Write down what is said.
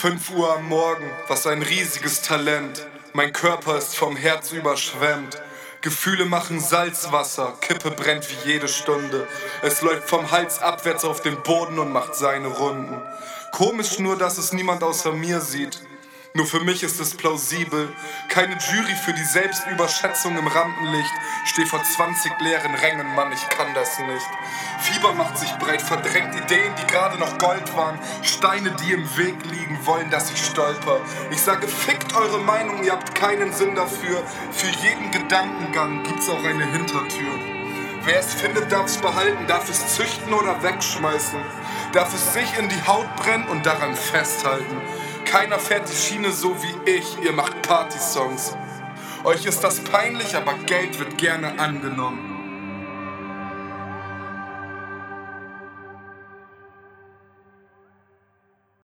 5 Uhr am Morgen, was ein riesiges Talent. Mein Körper ist vom Herz überschwemmt. Gefühle machen Salzwasser, Kippe brennt wie jede Stunde. Es läuft vom Hals abwärts auf den Boden und macht seine Runden. Komisch nur, dass es niemand außer mir sieht. Nur für mich ist es plausibel. Keine Jury für die Selbstüberschätzung im Rampenlicht. Steh vor 20 leeren Rängen, Mann, ich kann das nicht. Fieber macht sich breit, verdrängt Ideen, die gerade noch Gold waren. Steine, die im Weg liegen, wollen, dass ich stolper. Ich sage, fickt eure Meinung, ihr habt keinen Sinn dafür. Für jeden Gedankengang gibt's auch eine Hintertür. Wer es findet, darf es behalten, darf es züchten oder wegschmeißen. Darf es sich in die Haut brennen und daran festhalten. Keiner fährt die Schiene so wie ich, ihr macht Party-Songs. Euch ist das peinlich, aber Geld wird gerne angenommen.